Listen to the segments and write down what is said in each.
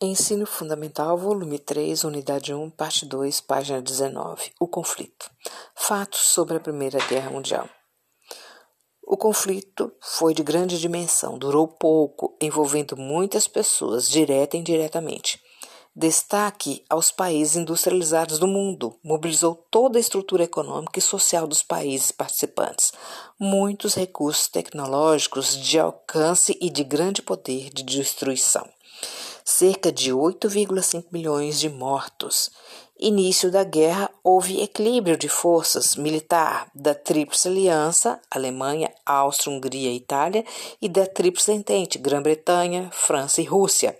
Ensino Fundamental, volume 3, unidade 1, parte 2, página 19. O conflito. Fatos sobre a Primeira Guerra Mundial. O conflito foi de grande dimensão, durou pouco, envolvendo muitas pessoas, direta e indiretamente. Destaque aos países industrializados do mundo, mobilizou toda a estrutura econômica e social dos países participantes, muitos recursos tecnológicos de alcance e de grande poder de destruição cerca de 8,5 milhões de mortos. Início da guerra, houve equilíbrio de forças militar da Tríplice Aliança, Alemanha, Áustria, Hungria e Itália, e da Tríplice Entente, Grã-Bretanha, França e Rússia,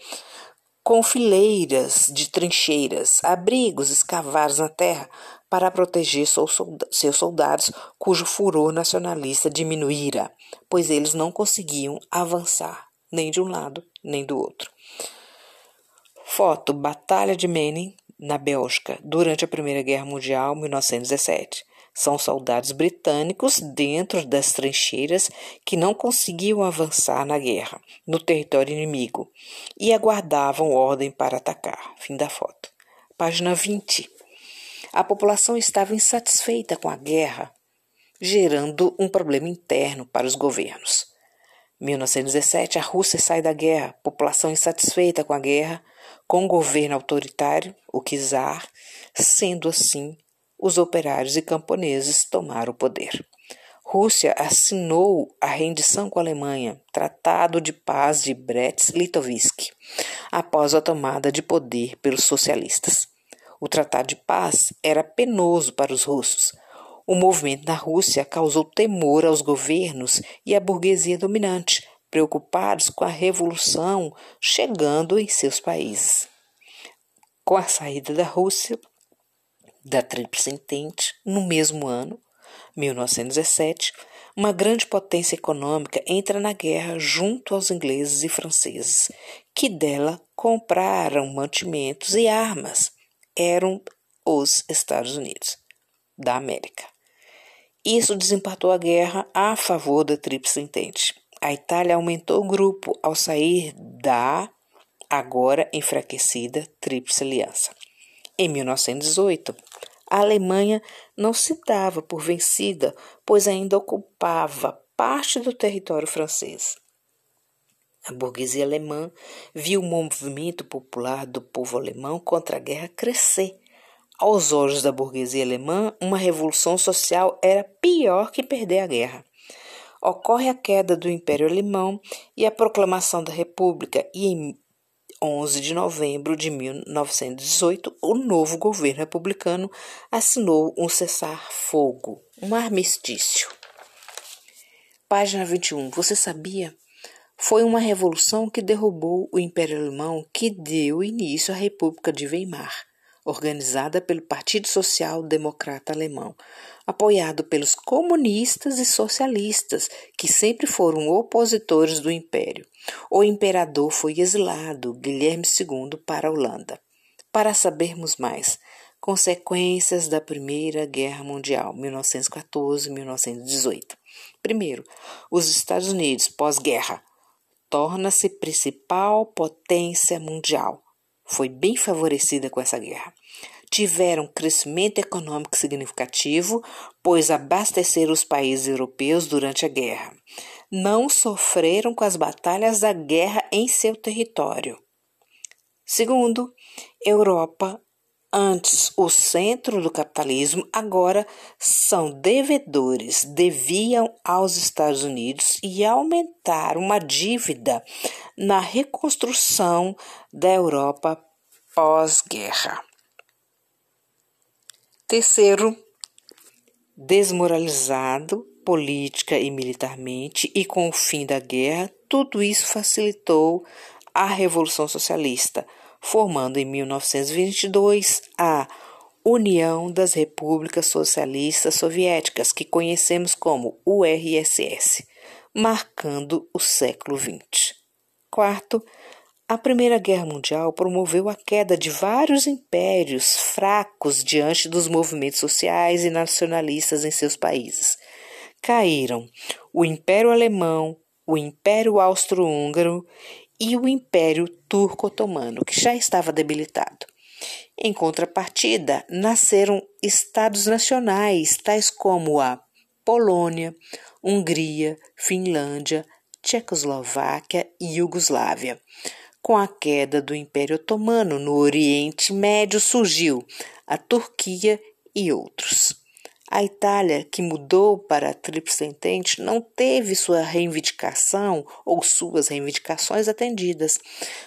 com fileiras de trincheiras, abrigos escavados na terra para proteger seus soldados, cujo furor nacionalista diminuíra, pois eles não conseguiam avançar nem de um lado nem do outro. Foto Batalha de Menin, na Bélgica, durante a Primeira Guerra Mundial, 1917. São soldados britânicos dentro das trincheiras que não conseguiam avançar na guerra, no território inimigo, e aguardavam ordem para atacar. Fim da foto. Página 20. A população estava insatisfeita com a guerra, gerando um problema interno para os governos. 1917, a Rússia sai da guerra, população insatisfeita com a guerra, com o governo autoritário, o czar, sendo assim, os operários e camponeses tomaram o poder. Rússia assinou a rendição com a Alemanha, Tratado de Paz de Brest-Litovsk, após a tomada de poder pelos socialistas. O Tratado de Paz era penoso para os russos, o movimento na Rússia causou temor aos governos e à burguesia dominante, preocupados com a revolução chegando em seus países. Com a saída da Rússia da Tríplice Entente, no mesmo ano, 1917, uma grande potência econômica entra na guerra junto aos ingleses e franceses, que dela compraram mantimentos e armas. Eram os Estados Unidos da América. Isso desempatou a guerra a favor da Tríplice Entente. A Itália aumentou o grupo ao sair da agora enfraquecida Tríplice Aliança. Em 1918, a Alemanha não se dava por vencida, pois ainda ocupava parte do território francês. A burguesia alemã viu o movimento popular do povo alemão contra a guerra crescer aos olhos da burguesia alemã, uma revolução social era pior que perder a guerra. Ocorre a queda do Império Alemão e a proclamação da República, e em 11 de novembro de 1918, o novo governo republicano assinou um cessar-fogo, um armistício. Página 21. Você sabia? Foi uma revolução que derrubou o Império Alemão que deu início à República de Weimar organizada pelo Partido Social Democrata Alemão, apoiado pelos comunistas e socialistas, que sempre foram opositores do império. O imperador foi exilado, Guilherme II, para a Holanda. Para sabermos mais, consequências da Primeira Guerra Mundial, 1914-1918. Primeiro, os Estados Unidos, pós-guerra, torna-se principal potência mundial foi bem favorecida com essa guerra. Tiveram crescimento econômico significativo, pois abasteceram os países europeus durante a guerra. Não sofreram com as batalhas da guerra em seu território. Segundo, Europa Antes, o centro do capitalismo agora são devedores, deviam aos Estados Unidos e aumentaram uma dívida na reconstrução da Europa pós-guerra. Terceiro, desmoralizado política e militarmente e com o fim da guerra, tudo isso facilitou a Revolução Socialista formando em 1922 a União das Repúblicas Socialistas Soviéticas, que conhecemos como URSS, marcando o século XX. Quarto, a Primeira Guerra Mundial promoveu a queda de vários impérios fracos diante dos movimentos sociais e nacionalistas em seus países. Caíram o Império Alemão, o Império Austro-Húngaro e o Império Turco-Otomano, que já estava debilitado. Em contrapartida, nasceram estados nacionais, tais como a Polônia, Hungria, Finlândia, Tchecoslováquia e Iugoslávia. Com a queda do Império Otomano no Oriente Médio surgiu a Turquia e outros. A Itália, que mudou para a Tríplice Entente, não teve sua reivindicação ou suas reivindicações atendidas.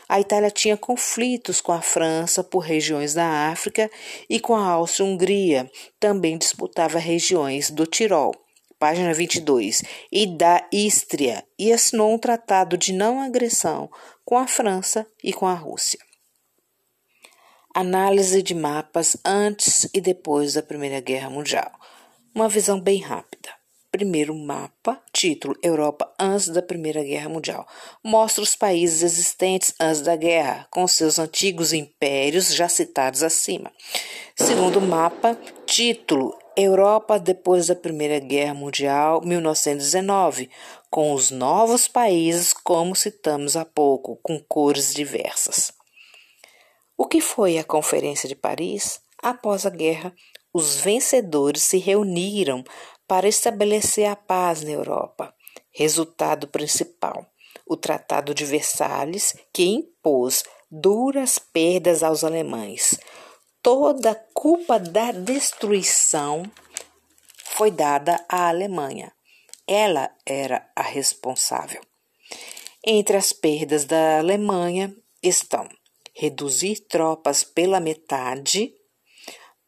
A Itália tinha conflitos com a França por regiões da África e com a Áustria-Hungria, também disputava regiões do Tirol, página 22, e da Ístria, e assinou um tratado de não agressão com a França e com a Rússia. Análise de mapas antes e depois da Primeira Guerra Mundial. Uma visão bem rápida. Primeiro mapa, título Europa antes da Primeira Guerra Mundial. Mostra os países existentes antes da guerra, com seus antigos impérios já citados acima. Segundo mapa, título Europa depois da Primeira Guerra Mundial, 1919, com os novos países, como citamos há pouco, com cores diversas. O que foi a Conferência de Paris? Após a guerra, os vencedores se reuniram para estabelecer a paz na Europa. Resultado principal: o Tratado de Versalhes, que impôs duras perdas aos alemães. Toda a culpa da destruição foi dada à Alemanha. Ela era a responsável. Entre as perdas da Alemanha estão reduzir tropas pela metade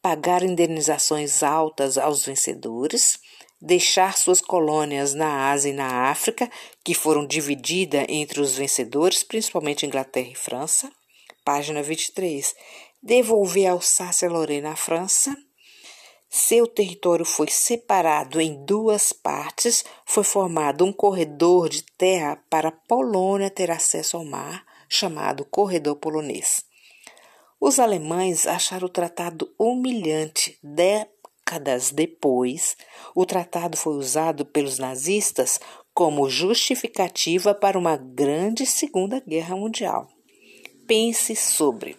pagar indenizações altas aos vencedores, deixar suas colônias na Ásia e na África, que foram divididas entre os vencedores, principalmente Inglaterra e França. Página 23. Devolver Alsácia-Lorena à França. Seu território foi separado em duas partes, foi formado um corredor de terra para a Polônia ter acesso ao mar, chamado Corredor Polonês. Os alemães acharam o tratado humilhante. Décadas depois, o tratado foi usado pelos nazistas como justificativa para uma grande Segunda Guerra Mundial. Pense sobre.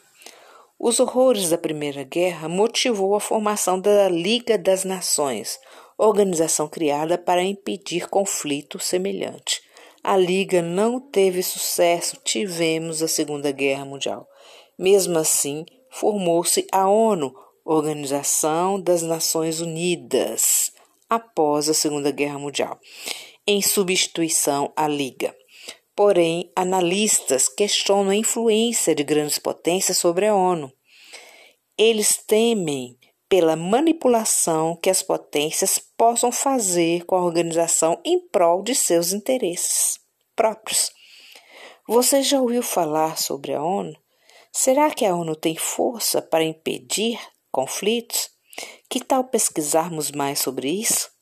Os horrores da Primeira Guerra motivou a formação da Liga das Nações, organização criada para impedir conflito semelhante. A Liga não teve sucesso, tivemos a Segunda Guerra Mundial. Mesmo assim, formou-se a ONU, Organização das Nações Unidas, após a Segunda Guerra Mundial, em substituição à Liga. Porém, analistas questionam a influência de grandes potências sobre a ONU. Eles temem pela manipulação que as potências possam fazer com a organização em prol de seus interesses próprios. Você já ouviu falar sobre a ONU? Será que a ONU tem força para impedir conflitos? Que tal pesquisarmos mais sobre isso?